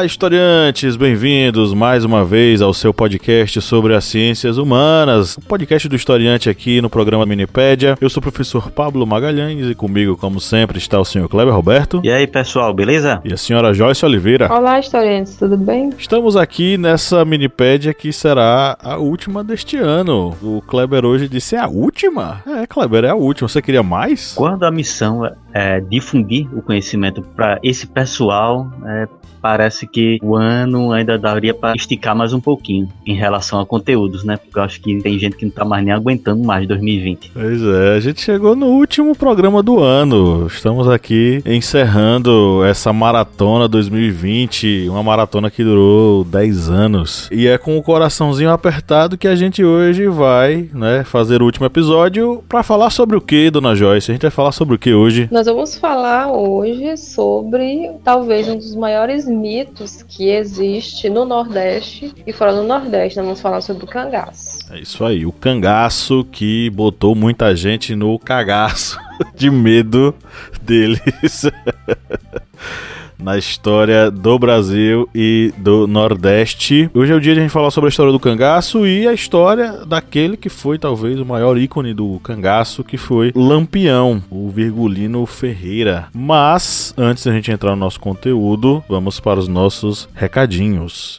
Olá, historiantes, bem-vindos mais uma vez ao seu podcast sobre as ciências humanas, o podcast do historiante aqui no programa Minipédia. Eu sou o professor Pablo Magalhães e comigo, como sempre, está o senhor Kleber Roberto. E aí, pessoal, beleza? E a senhora Joyce Oliveira. Olá, historiantes, tudo bem? Estamos aqui nessa Minipédia que será a última deste ano. O Kleber hoje disse: é a última? É, Kleber, é a última. Você queria mais? Quando a missão é difundir o conhecimento para esse pessoal, é, parece que o ano ainda daria para esticar mais um pouquinho em relação a conteúdos, né? Porque eu acho que tem gente que não tá mais nem aguentando mais 2020. Pois é, a gente chegou no último programa do ano. Estamos aqui encerrando essa maratona 2020, uma maratona que durou 10 anos. E é com o coraçãozinho apertado que a gente hoje vai, né, fazer o último episódio para falar sobre o que, dona Joyce? A gente vai falar sobre o que hoje? Nós vamos falar hoje sobre talvez um dos maiores mitos que existe no Nordeste e fora do Nordeste. Nós vamos falar sobre o cangaço. É isso aí, o cangaço que botou muita gente no cagaço de medo deles. na história do Brasil e do Nordeste. Hoje é o dia de a gente falar sobre a história do cangaço e a história daquele que foi talvez o maior ícone do cangaço, que foi Lampião, o Virgulino Ferreira. Mas antes da gente entrar no nosso conteúdo, vamos para os nossos recadinhos.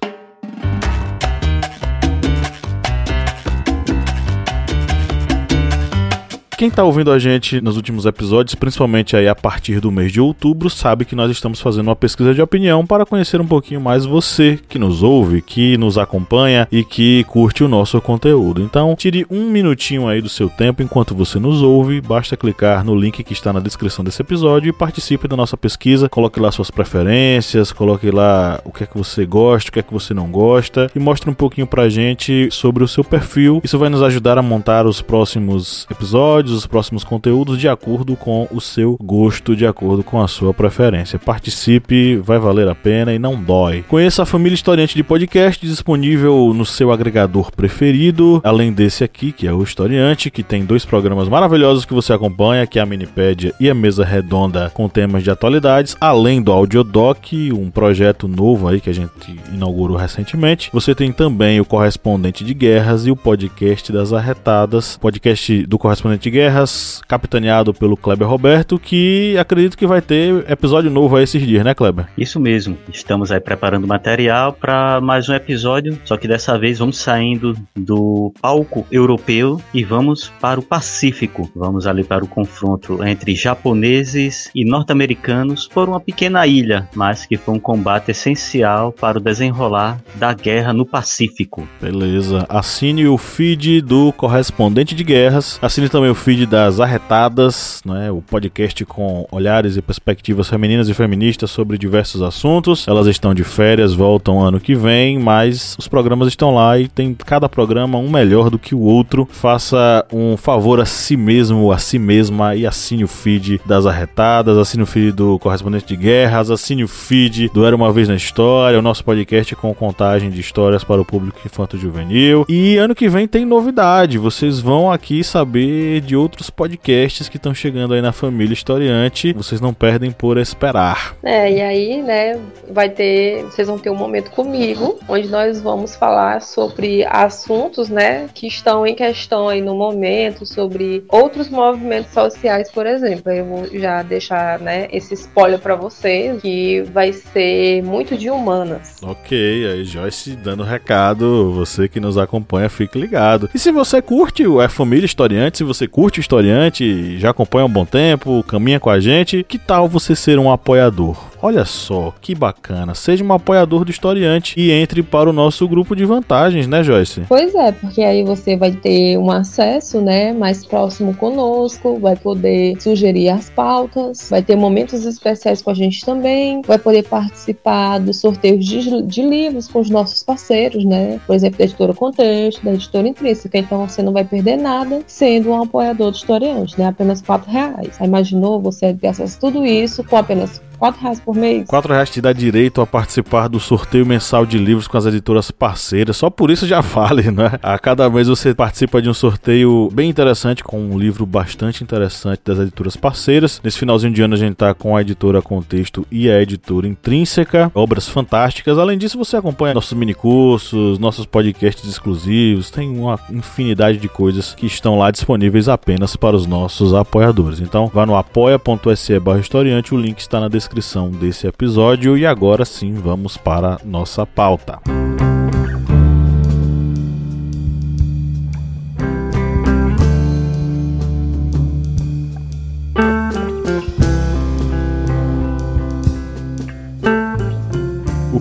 Quem está ouvindo a gente nos últimos episódios, principalmente aí a partir do mês de outubro, sabe que nós estamos fazendo uma pesquisa de opinião para conhecer um pouquinho mais você que nos ouve, que nos acompanha e que curte o nosso conteúdo. Então, tire um minutinho aí do seu tempo enquanto você nos ouve, basta clicar no link que está na descrição desse episódio e participe da nossa pesquisa. Coloque lá suas preferências, coloque lá o que é que você gosta, o que é que você não gosta e mostre um pouquinho pra gente sobre o seu perfil. Isso vai nos ajudar a montar os próximos episódios os próximos conteúdos de acordo com o seu gosto, de acordo com a sua preferência. Participe, vai valer a pena e não dói. Conheça a família Historiante de Podcast disponível no seu agregador preferido, além desse aqui, que é o Historiante, que tem dois programas maravilhosos que você acompanha, que é a Minipédia e a Mesa Redonda com temas de atualidades, além do Audiodoc, um projeto novo aí que a gente inaugurou recentemente. Você tem também o Correspondente de Guerras e o podcast das Arretadas, podcast do Correspondente de Guerras Guerras, capitaneado pelo Kleber Roberto, que acredito que vai ter episódio novo aí esses dias, né, Kleber? Isso mesmo. Estamos aí preparando material para mais um episódio, só que dessa vez vamos saindo do palco europeu e vamos para o Pacífico. Vamos ali para o confronto entre japoneses e norte-americanos por uma pequena ilha, mas que foi um combate essencial para o desenrolar da guerra no Pacífico. Beleza. Assine o feed do correspondente de guerras. Assine também o feed feed das Arretadas, né, o podcast com olhares e perspectivas femininas e feministas sobre diversos assuntos. Elas estão de férias, voltam ano que vem, mas os programas estão lá e tem cada programa um melhor do que o outro. Faça um favor a si mesmo, a si mesma e assine o feed das Arretadas, assine o feed do Correspondente de Guerras, assine o feed do Era Uma Vez na História, o nosso podcast com contagem de histórias para o público infanto-juvenil. E ano que vem tem novidade, vocês vão aqui saber de outros podcasts que estão chegando aí na família historiante. Vocês não perdem por esperar. É, e aí, né, vai ter, vocês vão ter um momento comigo, onde nós vamos falar sobre assuntos, né, que estão em questão aí no momento, sobre outros movimentos sociais, por exemplo. Eu vou já deixar, né, esse spoiler para vocês, que vai ser muito de humanas. Ok, aí Joyce dando recado, você que nos acompanha, fique ligado. E se você curte o É Família Historiante, se você curte curte o historiante, já acompanha há um bom tempo, caminha com a gente, que tal você ser um apoiador? Olha só, que bacana. Seja um apoiador do historiante e entre para o nosso grupo de vantagens, né, Joyce? Pois é, porque aí você vai ter um acesso, né, mais próximo conosco, vai poder sugerir as pautas, vai ter momentos especiais com a gente também, vai poder participar dos sorteios de, de livros com os nossos parceiros, né? Por exemplo, da editora Contexto, da editora Intrínseca. Então você não vai perder nada sendo um apoiador do historiante, né? Apenas quatro reais. Aí imaginou você ter acesso a tudo isso com apenas 4 reais por mês. 4 reais te dá direito a participar do sorteio mensal de livros com as editoras parceiras. Só por isso já vale, né? A cada mês você participa de um sorteio bem interessante, com um livro bastante interessante das editoras parceiras. Nesse finalzinho de ano a gente tá com a editora Contexto e a editora Intrínseca. Obras fantásticas. Além disso, você acompanha nossos minicursos, nossos podcasts exclusivos. Tem uma infinidade de coisas que estão lá disponíveis apenas para os nossos apoiadores. Então, vá no apoia.se barra historiante, o link está na descrição descrição desse episódio e agora sim vamos para nossa pauta.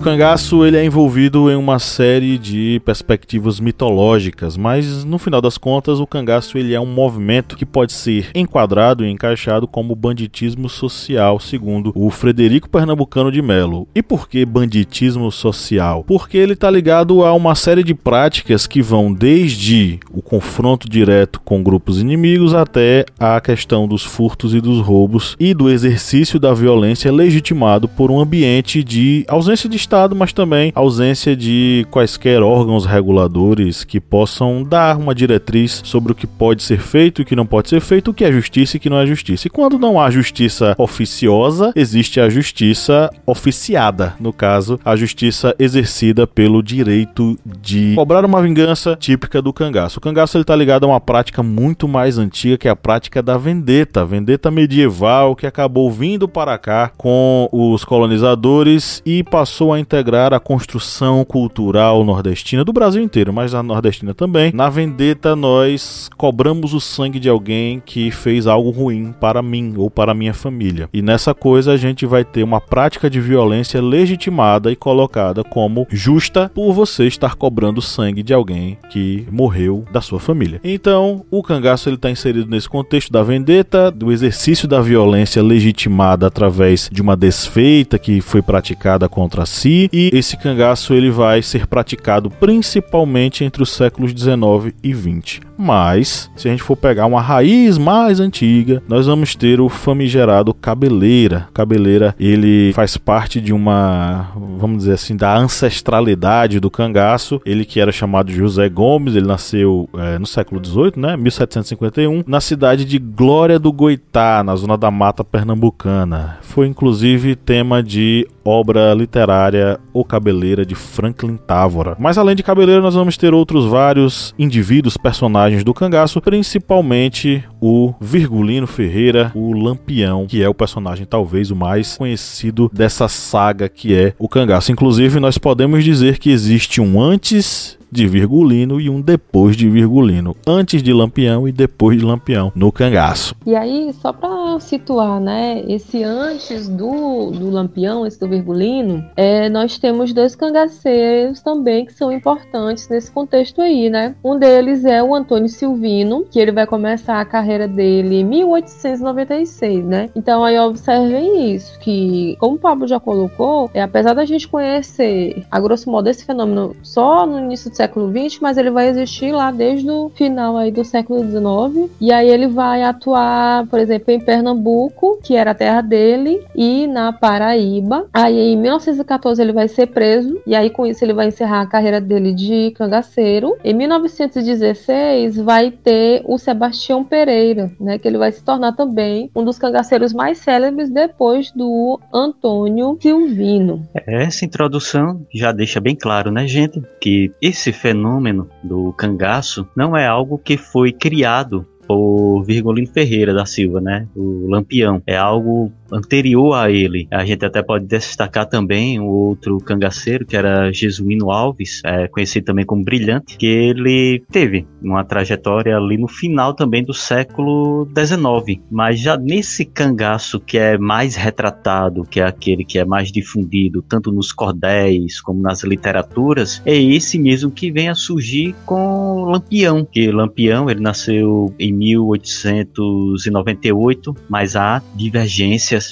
Cangaço ele é envolvido em uma série de perspectivas mitológicas, mas no final das contas o cangaço ele é um movimento que pode ser enquadrado e encaixado como banditismo social, segundo o Frederico Pernambucano de Melo. E por que banditismo social? Porque ele está ligado a uma série de práticas que vão desde o confronto direto com grupos inimigos até a questão dos furtos e dos roubos e do exercício da violência legitimado por um ambiente de ausência de Estado, mas também ausência de quaisquer órgãos reguladores que possam dar uma diretriz sobre o que pode ser feito e o que não pode ser feito, o que é justiça e o que não é justiça. E quando não há justiça oficiosa, existe a justiça oficiada, no caso, a justiça exercida pelo direito de cobrar uma vingança típica do cangaço. O cangaço ele tá ligado a uma prática muito mais antiga que é a prática da vendetta, vendetta medieval que acabou vindo para cá com os colonizadores e passou a integrar a construção cultural nordestina do Brasil inteiro, mas a nordestina também. Na vendetta, nós cobramos o sangue de alguém que fez algo ruim para mim ou para minha família. E nessa coisa a gente vai ter uma prática de violência legitimada e colocada como justa por você estar cobrando sangue de alguém que morreu da sua família. Então, o cangaço ele está inserido nesse contexto da vendetta, do exercício da violência legitimada através de uma desfeita que foi praticada contra si si e esse cangaço ele vai ser praticado principalmente entre os séculos 19 e 20. Mas, se a gente for pegar uma raiz mais antiga, nós vamos ter o famigerado cabeleira. Cabeleira, ele faz parte de uma, vamos dizer assim, da ancestralidade do cangaço. Ele que era chamado José Gomes, ele nasceu é, no século 18, né, 1751, na cidade de Glória do Goitá, na zona da Mata Pernambucana. Foi inclusive tema de obra literária O Cabeleira de Franklin Távora. Mas além de Cabeleira, nós vamos ter outros vários indivíduos, personagens do cangaço, principalmente o Virgulino Ferreira, o Lampião, que é o personagem talvez o mais conhecido dessa saga que é o cangaço. Inclusive, nós podemos dizer que existe um antes de Virgulino e um depois de Virgulino, antes de Lampião e depois de Lampião no cangaço. E aí, só para situar, né, esse antes do, do Lampião, esse do Virgulino, é, nós temos dois cangaceiros também que são importantes nesse contexto aí, né? Um deles é o Antônio Silvino, que ele vai começar a carreira dele em 1896, né? Então aí observem isso, que como o Pablo já colocou, é, apesar da gente conhecer a grosso modo esse fenômeno só no início do século XX, mas ele vai existir lá desde o final aí do século XIX. E aí ele vai atuar, por exemplo, em Pernambuco, que era a terra dele, e na Paraíba. Aí em 1914 ele vai ser preso, e aí com isso ele vai encerrar a carreira dele de cangaceiro. Em 1916 vai ter o Sebastião Pereira, né, que ele vai se tornar também um dos cangaceiros mais célebres depois do Antônio Silvino. Essa introdução já deixa bem claro, né, gente, que esse esse fenômeno do cangaço não é algo que foi criado por Virgulino Ferreira da Silva, né? O Lampião. É algo anterior a ele. A gente até pode destacar também o outro cangaceiro, que era Jesuíno Alves, é, conhecido também como Brilhante, que ele teve uma trajetória ali no final também do século XIX. Mas já nesse cangaço que é mais retratado, que é aquele que é mais difundido, tanto nos cordéis como nas literaturas, é esse mesmo que vem a surgir com Lampião, que Lampião ele nasceu em 1898, mas há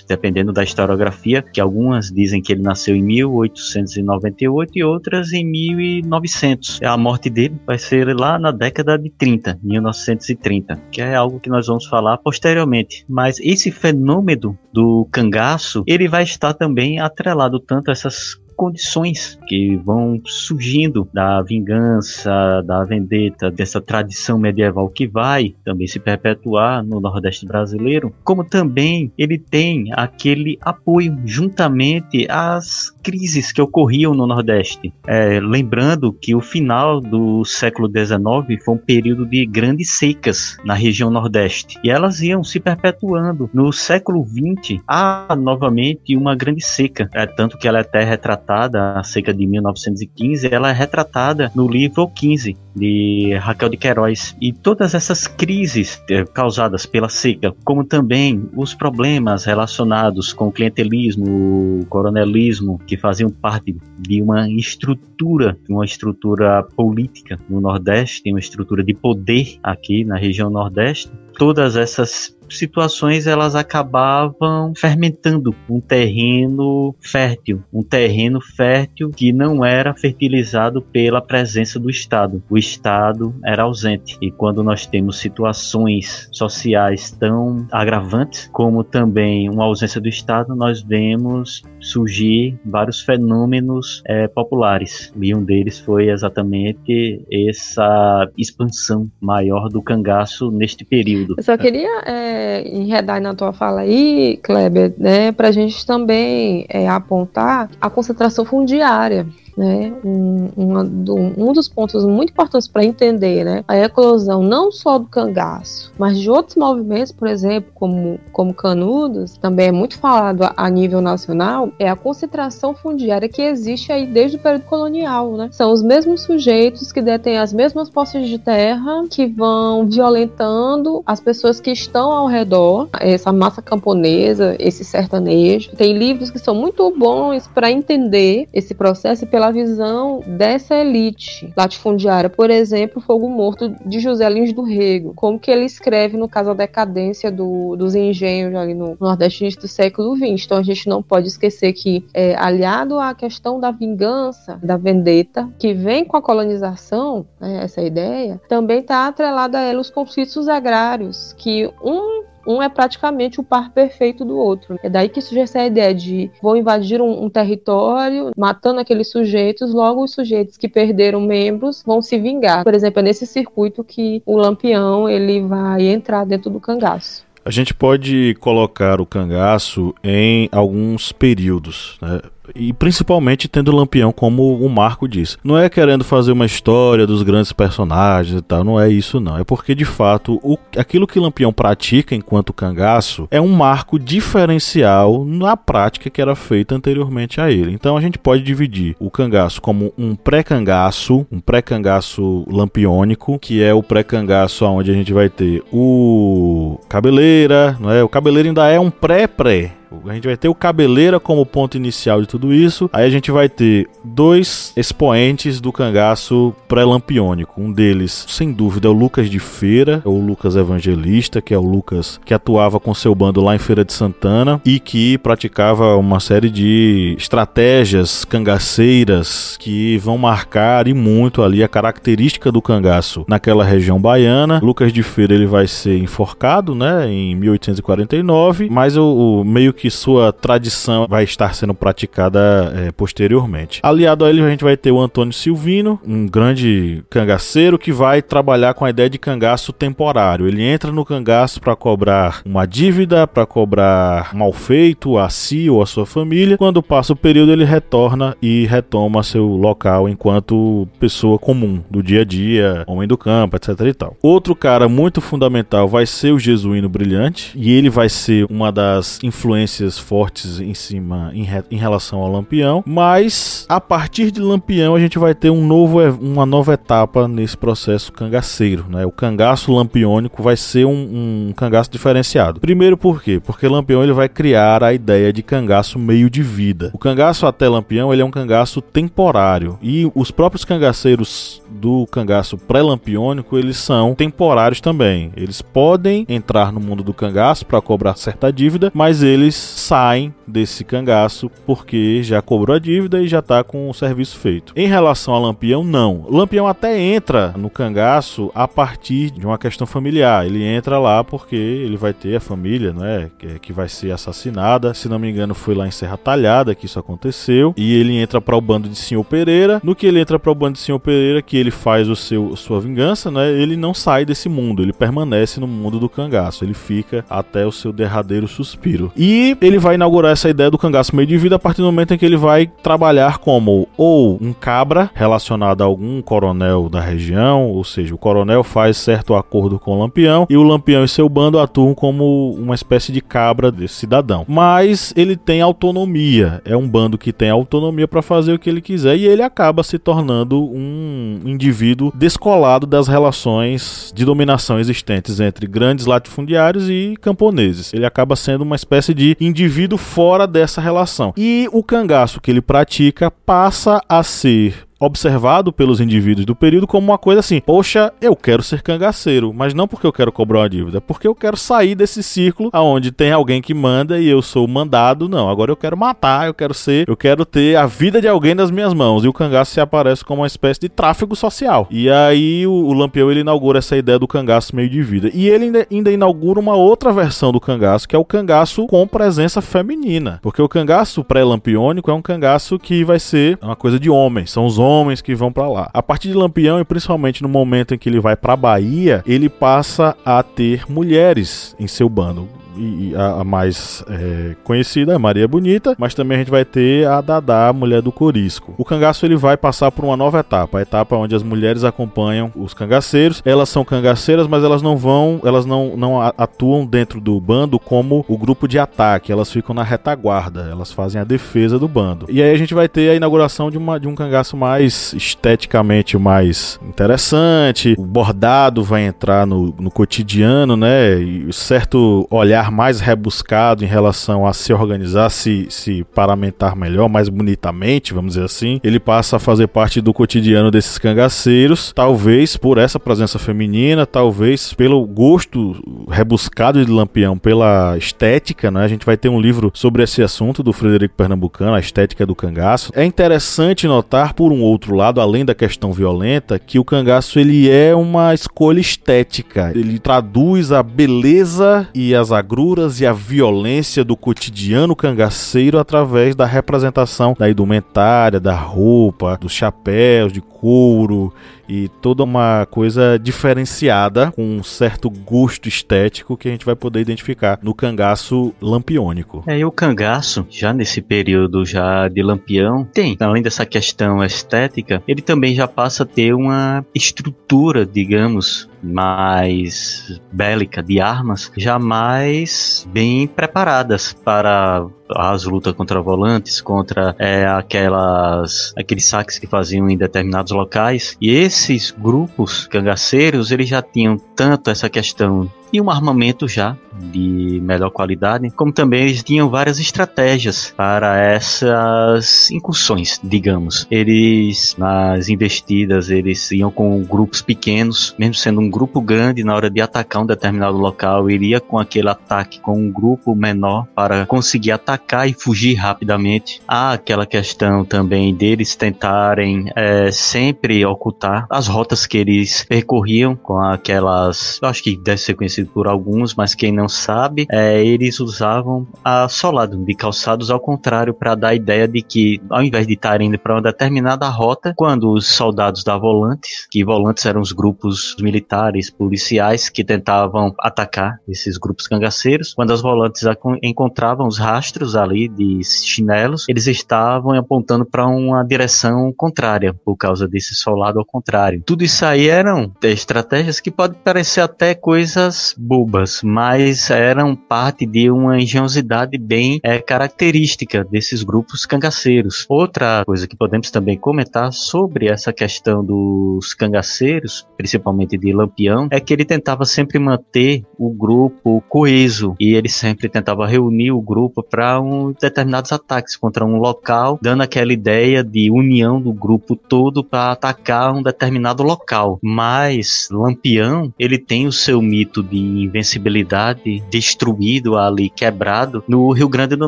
dependendo da historiografia, que algumas dizem que ele nasceu em 1898 e outras em 1900. A morte dele vai ser lá na década de 30, 1930, que é algo que nós vamos falar posteriormente. Mas esse fenômeno do cangaço, ele vai estar também atrelado tanto a essas condições que vão surgindo da vingança, da vendetta, dessa tradição medieval que vai também se perpetuar no Nordeste brasileiro, como também ele tem aquele apoio juntamente às crises que ocorriam no Nordeste. É, lembrando que o final do século XIX foi um período de grandes secas na região Nordeste e elas iam se perpetuando. No século XX há novamente uma grande seca, é, tanto que ela é até retratada retratada, a seca de 1915, ela é retratada no livro 15 de Raquel de Queiroz. E todas essas crises eh, causadas pela seca, como também os problemas relacionados com o clientelismo, o coronelismo, que faziam parte de uma estrutura, uma estrutura política no Nordeste, uma estrutura de poder aqui na região Nordeste, todas essas situações elas acabavam fermentando um terreno fértil, um terreno fértil que não era fertilizado pela presença do Estado. O Estado era ausente. E quando nós temos situações sociais tão agravantes, como também uma ausência do Estado, nós vemos surgir vários fenômenos é, populares. E um deles foi exatamente essa expansão maior do cangaço neste período. Eu só queria é enredar na tua fala aí, Kleber, né, para a gente também é, apontar a concentração fundiária né, um, um, um dos pontos muito importantes para entender né, a eclosão não só do cangaço, mas de outros movimentos, por exemplo, como, como canudos, também é muito falado a, a nível nacional, é a concentração fundiária que existe aí desde o período colonial. Né? São os mesmos sujeitos que detêm as mesmas posses de terra, que vão violentando as pessoas que estão ao redor, essa massa camponesa, esse sertanejo. Tem livros que são muito bons para entender esse processo e pela visão dessa elite latifundiária. Por exemplo, Fogo Morto de José Lins do Rego. Como que ele escreve, no caso, a decadência do, dos engenhos ali no Nordeste do século XX. Então a gente não pode esquecer que, é, aliado à questão da vingança, da vendetta, que vem com a colonização, né, essa ideia, também está atrelada a ela os conflitos agrários, que um um é praticamente o par perfeito do outro. É daí que surge essa ideia de vou invadir um, um território, matando aqueles sujeitos, logo os sujeitos que perderam membros vão se vingar. Por exemplo, é nesse circuito que o lampião ele vai entrar dentro do cangaço. A gente pode colocar o cangaço em alguns períodos, né? E principalmente tendo o Lampião como um marco disso. Não é querendo fazer uma história dos grandes personagens e tal, não é isso não. É porque de fato o, aquilo que Lampião pratica enquanto cangaço é um marco diferencial na prática que era feita anteriormente a ele. Então a gente pode dividir o cangaço como um pré-cangaço, um pré-cangaço lampiônico, que é o pré-cangaço onde a gente vai ter o cabeleira, não é? O cabeleira ainda é um pré-pré, a gente vai ter o Cabeleira como ponto inicial de tudo isso. Aí a gente vai ter dois expoentes do cangaço pré-lampiônico. Um deles, sem dúvida, é o Lucas de Feira, ou o Lucas Evangelista, que é o Lucas que atuava com seu bando lá em Feira de Santana e que praticava uma série de estratégias cangaceiras que vão marcar e muito ali a característica do cangaço naquela região baiana. Lucas de Feira ele vai ser enforcado, né, em 1849, mas o, o meio que sua tradição vai estar sendo praticada é, posteriormente. Aliado a ele, a gente vai ter o Antônio Silvino, um grande cangaceiro que vai trabalhar com a ideia de cangaço temporário. Ele entra no cangaço para cobrar uma dívida, para cobrar mal feito a si ou a sua família. Quando passa o período, ele retorna e retoma seu local enquanto pessoa comum do dia a dia, homem do campo, etc e tal. Outro cara muito fundamental vai ser o Jesuíno Brilhante e ele vai ser uma das influências influências fortes em cima em, re, em relação ao Lampião, mas a partir de Lampião a gente vai ter um novo, uma nova etapa nesse processo cangaceiro, né? O cangaço lampiônico vai ser um, um cangaço diferenciado. Primeiro por quê? Porque Lampião ele vai criar a ideia de cangaço meio de vida. O cangaço até Lampião ele é um cangaço temporário e os próprios cangaceiros do cangaço pré-lampiônico eles são temporários também. Eles podem entrar no mundo do cangaço para cobrar certa dívida, mas eles saem desse cangaço porque já cobrou a dívida e já está com o serviço feito. Em relação a Lampião, não. Lampião até entra no cangaço a partir de uma questão familiar. Ele entra lá porque ele vai ter a família, né, que vai ser assassinada. Se não me engano, foi lá em Serra Talhada que isso aconteceu. E ele entra para o bando de Senhor Pereira. No que ele entra para o bando de Senhor Pereira, que ele faz o seu sua vingança, né? Ele não sai desse mundo, ele permanece no mundo do cangaço. Ele fica até o seu derradeiro suspiro. E ele vai inaugurar essa ideia do cangaço meio de vida a partir do momento em que ele vai trabalhar como ou um cabra relacionado a algum coronel da região, ou seja, o coronel faz certo acordo com o Lampião e o Lampião e seu bando atuam como uma espécie de cabra desse cidadão. Mas ele tem autonomia, é um bando que tem autonomia para fazer o que ele quiser e ele acaba se tornando um indivíduo descolado das relações de dominação existentes entre grandes latifundiários e camponeses. Ele acaba sendo uma espécie de indivíduo fora dessa relação. E o cangaço que ele pratica passa a ser observado pelos indivíduos do período como uma coisa assim: poxa, eu quero ser cangaceiro, mas não porque eu quero cobrar uma dívida, porque eu quero sair desse círculo aonde tem alguém que manda e eu sou mandado. Não, agora eu quero matar, eu quero ser, eu quero ter a vida de alguém nas minhas mãos. E o cangaço se aparece como uma espécie de tráfego social. E aí o, o Lampião ele inaugura essa ideia do cangaço meio de vida. E ele ainda, ainda inaugura uma outra versão do cangaço, que é o cangaço com presença feminina. Porque o cangaço pré-lampiônico é um cangaço que vai ser uma coisa de homens, são os homens homens que vão para lá. A partir de Lampião, e principalmente no momento em que ele vai para Bahia, ele passa a ter mulheres em seu bando e, a, a mais é, conhecida é Maria Bonita, mas também a gente vai ter a Dadá, a mulher do Corisco. O cangaço ele vai passar por uma nova etapa, a etapa onde as mulheres acompanham os cangaceiros. Elas são cangaceiras, mas elas não vão, elas não, não atuam dentro do bando como o grupo de ataque, elas ficam na retaguarda, elas fazem a defesa do bando. E aí a gente vai ter a inauguração de, uma, de um cangaço mais esteticamente mais interessante, o bordado vai entrar no, no cotidiano, né? E certo olhar mais rebuscado em relação a se organizar, se, se paramentar melhor, mais bonitamente, vamos dizer assim, ele passa a fazer parte do cotidiano desses cangaceiros, talvez por essa presença feminina, talvez pelo gosto rebuscado de Lampião, pela estética, né? A gente vai ter um livro sobre esse assunto do Frederico Pernambucano, a estética do cangaço. É interessante notar, por um outro lado, além da questão violenta, que o cangaço ele é uma escolha estética. Ele traduz a beleza e as agruras e a violência do cotidiano cangaceiro através da representação da indumentária, da roupa, dos chapéus de couro e toda uma coisa diferenciada com um certo gosto estético que a gente vai poder identificar no cangaço lampiônico. É, e o cangaço, já nesse período já de lampião, tem, além dessa questão estética, ele também já passa a ter uma estrutura, digamos, mais bélica de armas, jamais bem preparadas para as lutas contra volantes, contra é, aquelas aqueles saques que faziam em determinados locais. E esses grupos cangaceiros, eles já tinham tanto essa questão e um armamento já de melhor qualidade, como também eles tinham várias estratégias para essas incursões, digamos. Eles nas investidas eles iam com grupos pequenos, mesmo sendo um grupo grande na hora de atacar um determinado local, iria com aquele ataque com um grupo menor para conseguir atacar e fugir rapidamente. Há aquela questão também deles tentarem é, sempre ocultar as rotas que eles percorriam com aquelas, eu acho que deve ser conhecido por alguns, mas quem não sabe, é, eles usavam a solado de calçados ao contrário para dar a ideia de que ao invés de estar indo para uma determinada rota, quando os soldados da volantes, que volantes eram os grupos militares, policiais que tentavam atacar esses grupos cangaceiros, quando as volantes encontravam os rastros ali de chinelos, eles estavam apontando para uma direção contrária, por causa desse solado ao contrário. Tudo isso aí eram estratégias que podem parecer até coisas bobas, mas eram parte de uma engenhosidade bem é, característica desses grupos cangaceiros. Outra coisa que podemos também comentar sobre essa questão dos cangaceiros, principalmente de Lampião, é que ele tentava sempre manter o grupo coeso e ele sempre tentava reunir o grupo para um determinados ataques contra um local, dando aquela ideia de união do grupo todo para atacar um determinado local. Mas Lampião, ele tem o seu mito de invencibilidade destruído ali, quebrado no Rio Grande do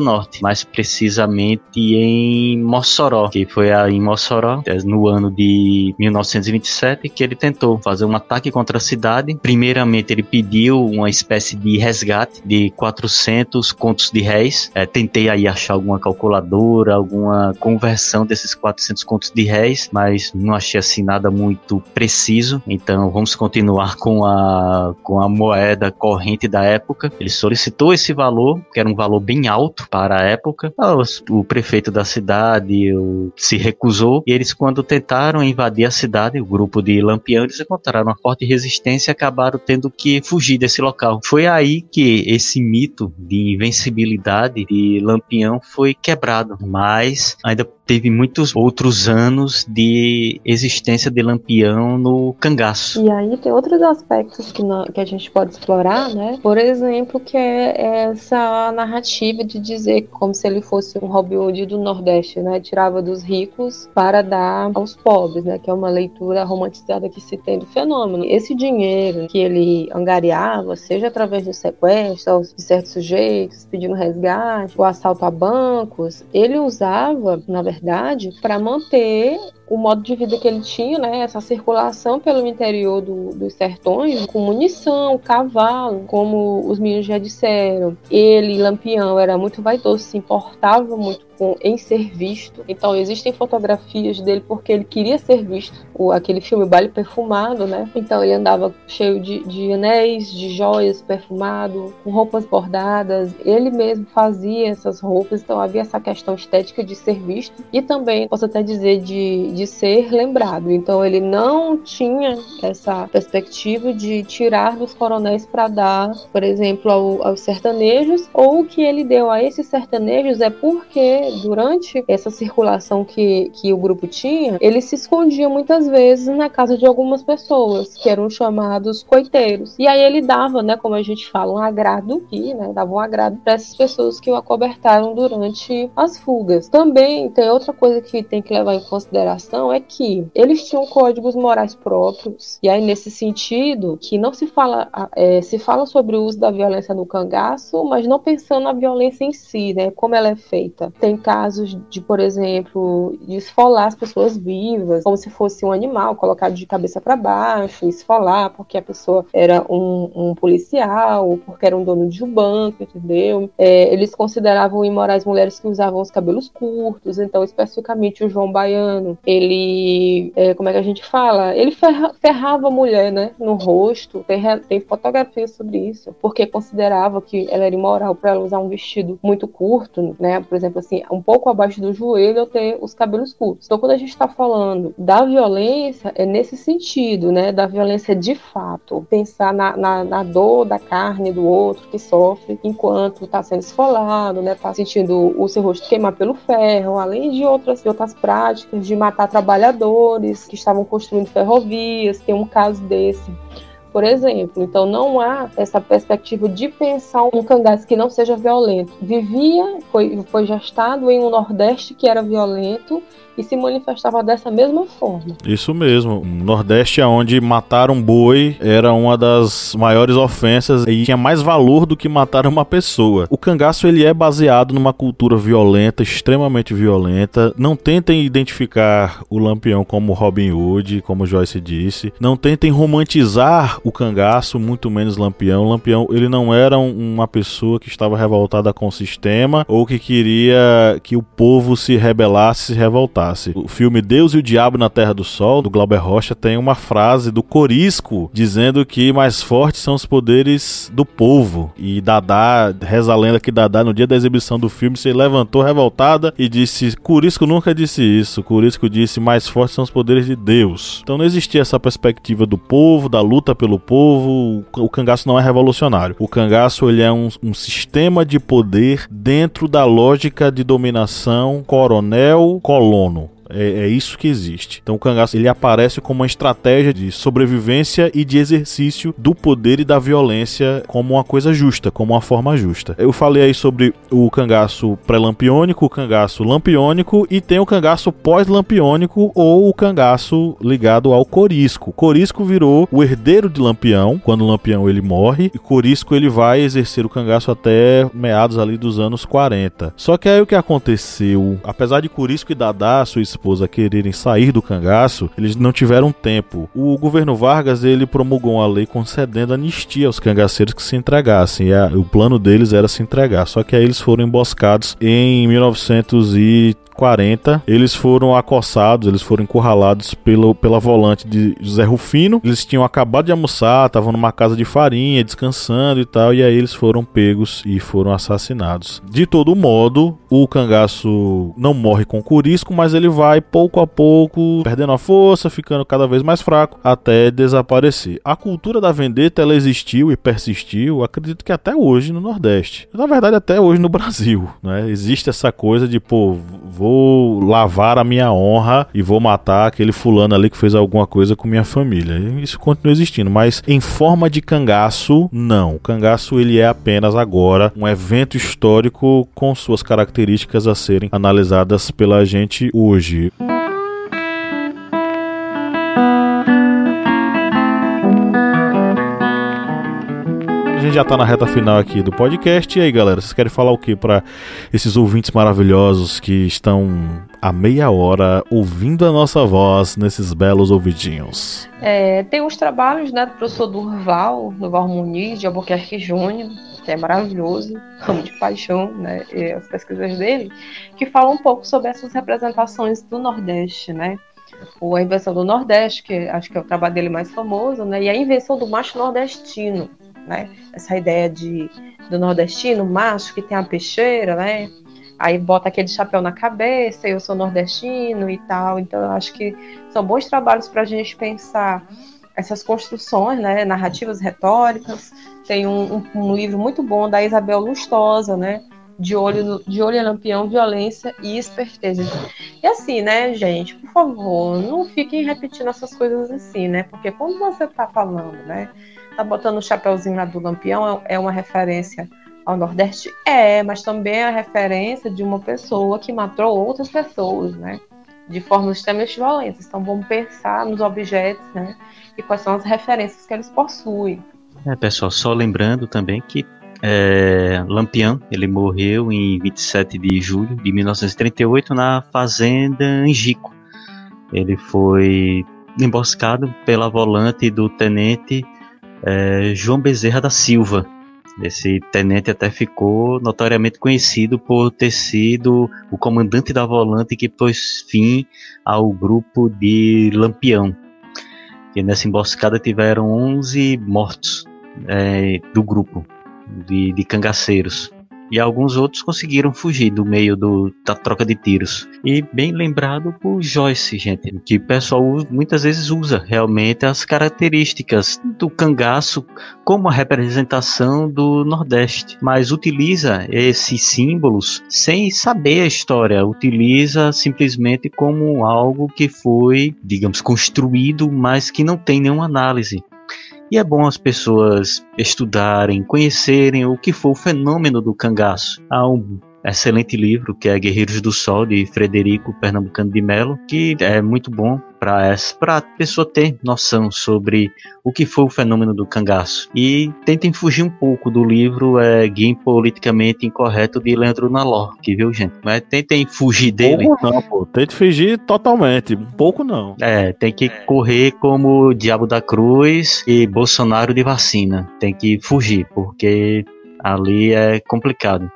Norte, mais precisamente em Mossoró, que foi em Mossoró, no ano de 1927, que ele tentou fazer um ataque contra a cidade. Primeiramente, ele pediu uma espécie de resgate de 400 contos de réis. É, tentei aí achar alguma calculadora, alguma conversão desses 400 contos de réis, mas não achei assim nada muito preciso. Então, vamos continuar com a, com a moeda corrente da época. Ele solicitou esse valor, que era um valor bem alto para a época. Ah, o prefeito da cidade se recusou e eles, quando tentaram invadir a cidade, o grupo de Lampião, eles encontraram uma forte resistência e acabaram tendo que fugir desse local. Foi aí que esse mito de invencibilidade de Lampião foi quebrado, mas ainda teve muitos outros anos de existência de Lampião no cangaço. E aí tem outros aspectos que, que a gente pode explorar, né? Por exemplo, que é essa narrativa de dizer como se ele fosse um Robin Hood do Nordeste, né? Tirava dos ricos para dar aos pobres, né? Que é uma leitura romantizada que se tem do fenômeno. Esse dinheiro que ele angariava, seja através do sequestro de certos sujeitos, pedindo resgate, o assalto a bancos, ele usava, na verdade, para manter o modo de vida que ele tinha, né, essa circulação pelo interior do, dos sertões, com munição, cavalo, como os meninos já disseram. Ele, Lampião, era muito vaidoso, se importava muito com, em ser visto. Então existem fotografias dele porque ele queria ser visto. O, aquele filme Baile Perfumado, né? Então ele andava cheio de, de anéis, de joias perfumado, com roupas bordadas. Ele mesmo fazia essas roupas, então havia essa questão estética de ser visto e também posso até dizer de, de de ser lembrado. Então ele não tinha essa perspectiva de tirar dos coronéis para dar, por exemplo, ao, aos sertanejos, ou o que ele deu a esses sertanejos é porque durante essa circulação que, que o grupo tinha, ele se escondia muitas vezes na casa de algumas pessoas, que eram chamados coiteiros. E aí ele dava, né, como a gente fala, um agrado, e, né, dava um agrado para essas pessoas que o acobertaram durante as fugas. Também tem outra coisa que tem que levar em consideração questão é que eles tinham códigos morais próprios, e aí nesse sentido, que não se fala, é, se fala sobre o uso da violência no cangaço, mas não pensando na violência em si, né, como ela é feita. Tem casos de, por exemplo, de esfolar as pessoas vivas, como se fosse um animal colocado de cabeça para baixo, esfolar porque a pessoa era um, um policial, porque era um dono de um banco, entendeu? É, eles consideravam imorais mulheres que usavam os cabelos curtos, então especificamente o João Baiano, ele é, como é que a gente fala? Ele ferra, ferrava a mulher, né, no rosto. Tem, tem fotografias sobre isso, porque considerava que ela era imoral para ela usar um vestido muito curto, né, por exemplo, assim, um pouco abaixo do joelho ou ter os cabelos curtos. Então, quando a gente está falando da violência, é nesse sentido, né, da violência de fato, pensar na, na, na dor da carne do outro que sofre enquanto está sendo esfolado, né, está sentindo o seu rosto queimar pelo ferro, além de outras, de outras práticas de matar trabalhadores que estavam construindo ferrovias, tem um caso desse por exemplo. Então não há essa perspectiva de pensar um cangaço que não seja violento. Vivia, foi, foi gestado em um Nordeste que era violento e se manifestava dessa mesma forma. Isso mesmo. Nordeste é onde matar um boi era uma das maiores ofensas e tinha mais valor do que matar uma pessoa. O cangaço ele é baseado numa cultura violenta, extremamente violenta. Não tentem identificar o Lampião como Robin Hood, como Joyce disse. Não tentem romantizar o cangaço, muito menos Lampião. Lampião, ele não era um, uma pessoa que estava revoltada com o sistema ou que queria que o povo se rebelasse, se revoltasse. O filme Deus e o Diabo na Terra do Sol, do Glauber Rocha, tem uma frase do Corisco dizendo que mais fortes são os poderes do povo. E Dadá, reza a lenda que Dadá, no dia da exibição do filme, se levantou revoltada e disse: Corisco nunca disse isso. Corisco disse: mais fortes são os poderes de Deus. Então não existia essa perspectiva do povo, da luta pelo povo. O cangaço não é revolucionário. O cangaço ele é um, um sistema de poder dentro da lógica de dominação coronel-colono. É, é, isso que existe. Então o cangaço ele aparece como uma estratégia de sobrevivência e de exercício do poder e da violência como uma coisa justa, como uma forma justa. Eu falei aí sobre o cangaço pré-lampiônico, o cangaço lampiônico e tem o cangaço pós-lampiônico ou o cangaço ligado ao corisco. Corisco virou o herdeiro de Lampião, quando Lampião ele morre, e Corisco ele vai exercer o cangaço até meados ali dos anos 40. Só que aí o que aconteceu, apesar de Corisco e Dadá, sua esposa quererem sair do cangaço, eles não tiveram tempo. O governo Vargas ele promulgou uma lei concedendo anistia aos cangaceiros que se entregassem. E a, o plano deles era se entregar. Só que aí eles foram emboscados em 1900 e 40, eles foram acossados, eles foram encurralados pelo, pela volante de José Rufino. Eles tinham acabado de almoçar, estavam numa casa de farinha, descansando e tal, e aí eles foram pegos e foram assassinados. De todo modo, o cangaço não morre com curisco, mas ele vai pouco a pouco perdendo a força, ficando cada vez mais fraco, até desaparecer. A cultura da vendetta ela existiu e persistiu, acredito que até hoje no Nordeste. Na verdade, até hoje no Brasil, né? Existe essa coisa de, pô, vou lavar a minha honra e vou matar aquele fulano ali que fez alguma coisa com minha família. Isso continua existindo, mas em forma de cangaço, não. O cangaço ele é apenas agora um evento histórico com suas características a serem analisadas pela gente hoje. Gente já tá na reta final aqui do podcast. E aí, galera, vocês querem falar o que para esses ouvintes maravilhosos que estão a meia hora ouvindo a nossa voz nesses belos ouvidinhos? É, tem os trabalhos né, do professor Durval, Durval Muniz, de Albuquerque Júnior, que é maravilhoso, amo de paixão, né, as pesquisas dele, que falam um pouco sobre essas representações do Nordeste, né? Ou a invenção do Nordeste, que acho que é o trabalho dele mais famoso, né? E a invenção do macho nordestino, né? Essa ideia de do nordestino, macho que tem a peixeira, né? Aí bota aquele chapéu na cabeça, eu sou nordestino e tal. Então eu acho que são bons trabalhos para a gente pensar essas construções, né? Narrativas retóricas. Tem um, um, um livro muito bom da Isabel Lustosa, né? de olho, de olho lampião, violência e esperteza. E assim, né, gente, por favor, não fiquem repetindo essas coisas assim, né? Porque quando você está falando, né, tá botando o chapéuzinho lá do Lampião, é uma referência ao Nordeste? É, mas também é a referência de uma pessoa que matou outras pessoas, né? De formas extremamente violentas. Então vamos pensar nos objetos, né? E quais são as referências que eles possuem. É, pessoal, só lembrando também que é, Lampião, ele morreu em 27 de julho de 1938 na fazenda Angico. Ele foi emboscado pela volante do tenente é, João Bezerra da Silva. Esse tenente até ficou notoriamente conhecido por ter sido o comandante da volante que pôs fim ao grupo de Lampião. E nessa emboscada tiveram 11 mortos é, do grupo de, de cangaceiros e alguns outros conseguiram fugir do meio do, da troca de tiros. E bem lembrado por Joyce, gente, que o pessoal muitas vezes usa realmente as características do cangaço como a representação do Nordeste, mas utiliza esses símbolos sem saber a história, utiliza simplesmente como algo que foi, digamos, construído, mas que não tem nenhuma análise. E é bom as pessoas estudarem, conhecerem o que foi o fenômeno do cangaço. Há um excelente livro que é Guerreiros do Sol de Frederico Pernambucano de Melo, que é muito bom para a pessoa ter noção sobre o que foi o fenômeno do cangaço. E tentem fugir um pouco do livro é, Politicamente Incorreto de Leandro Nalorque, viu, gente? Mas tentem fugir dele. Pouco não, pô. Tente fugir totalmente. Um pouco não. É, tem que correr como Diabo da Cruz e Bolsonaro de vacina. Tem que fugir, porque ali é complicado.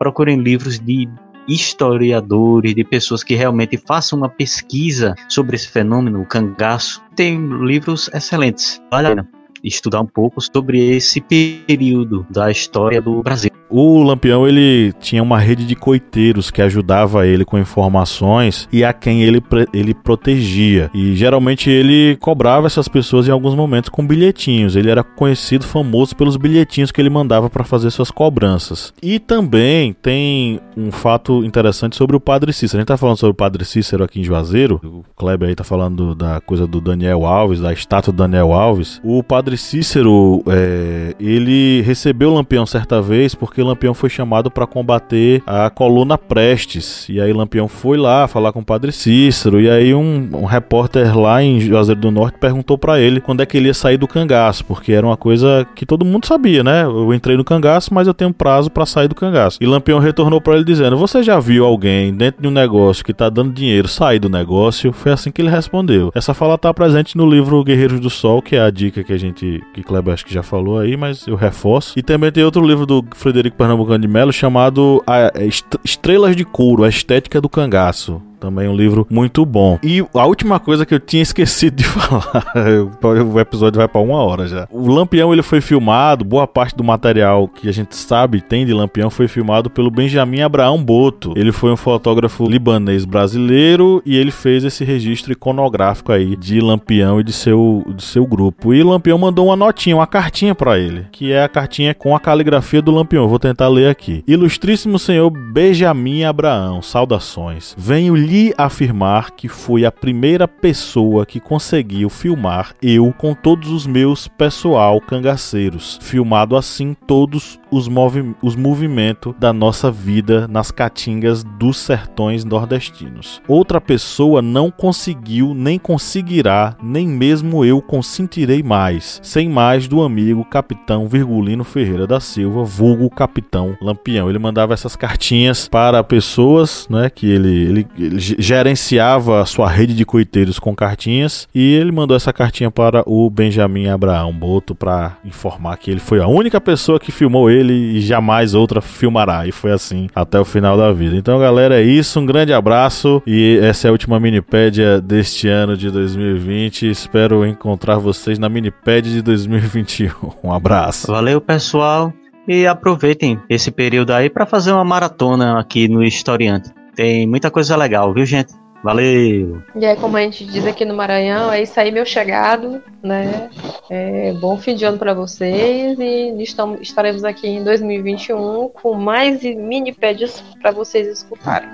Procurem livros de historiadores, de pessoas que realmente façam uma pesquisa sobre esse fenômeno, o cangaço. Tem livros excelentes. Vale a pena estudar um pouco sobre esse período da história do Brasil. O Lampião ele tinha uma rede de coiteiros que ajudava ele com informações e a quem ele, ele protegia. E geralmente ele cobrava essas pessoas em alguns momentos com bilhetinhos. Ele era conhecido, famoso pelos bilhetinhos que ele mandava para fazer suas cobranças. E também tem um fato interessante sobre o Padre Cícero. A gente tá falando sobre o Padre Cícero aqui em Juazeiro. O Kleber aí tá falando da coisa do Daniel Alves, da estátua do Daniel Alves. O Padre Cícero, é, ele recebeu o Lampião certa vez porque que Lampião foi chamado para combater a coluna Prestes. E aí Lampião foi lá falar com o padre Cícero. E aí um, um repórter lá em Juazeiro do Norte perguntou para ele quando é que ele ia sair do cangaço, porque era uma coisa que todo mundo sabia, né? Eu entrei no cangaço, mas eu tenho prazo para sair do cangaço. E Lampião retornou para ele dizendo: Você já viu alguém dentro de um negócio que tá dando dinheiro sair do negócio? Foi assim que ele respondeu. Essa fala tá presente no livro Guerreiros do Sol, que é a dica que a gente, que Kleber acho que já falou aí, mas eu reforço. E também tem outro livro do Frederico Frederico Pernambucano de Melo chamado Estrelas de Couro, a Estética do Cangaço. Também um livro muito bom. E a última coisa que eu tinha esquecido de falar, o episódio vai para uma hora já. O Lampião ele foi filmado, boa parte do material que a gente sabe tem de Lampião foi filmado pelo Benjamin Abraão Boto. Ele foi um fotógrafo libanês brasileiro e ele fez esse registro iconográfico aí de Lampião e de seu, de seu grupo. E Lampião mandou uma notinha, uma cartinha para ele, que é a cartinha com a caligrafia do Lampião. Vou tentar ler aqui. Ilustríssimo senhor Benjamin Abraão, saudações. Venho lhe afirmar que fui a primeira pessoa que conseguiu filmar eu com todos os meus pessoal cangaceiros, filmado assim todos os, movi os movimentos da nossa vida nas caatingas dos sertões nordestinos. Outra pessoa não conseguiu, nem conseguirá, nem mesmo eu consentirei mais, sem mais do amigo capitão Virgulino Ferreira da Silva, vulgo capitão Lampião. Ele mandava essas cartinhas para pessoas, né, que ele, ele, ele gerenciava a sua rede de coiteiros com cartinhas e ele mandou essa cartinha para o Benjamin Abraão Boto para informar que ele foi a única pessoa que filmou ele e jamais outra filmará. E foi assim até o final da vida. Então, galera, é isso. Um grande abraço e essa é a última minipédia deste ano de 2020. Espero encontrar vocês na minipédia de 2021. Um abraço. Valeu, pessoal. E aproveitem esse período aí para fazer uma maratona aqui no Historiante. Tem muita coisa legal, viu, gente? Valeu! E é como a gente diz aqui no Maranhão, é isso aí, meu chegado, né? É, bom fim de ano para vocês e estamos, estaremos aqui em 2021 com mais mini pedidos para vocês escutarem.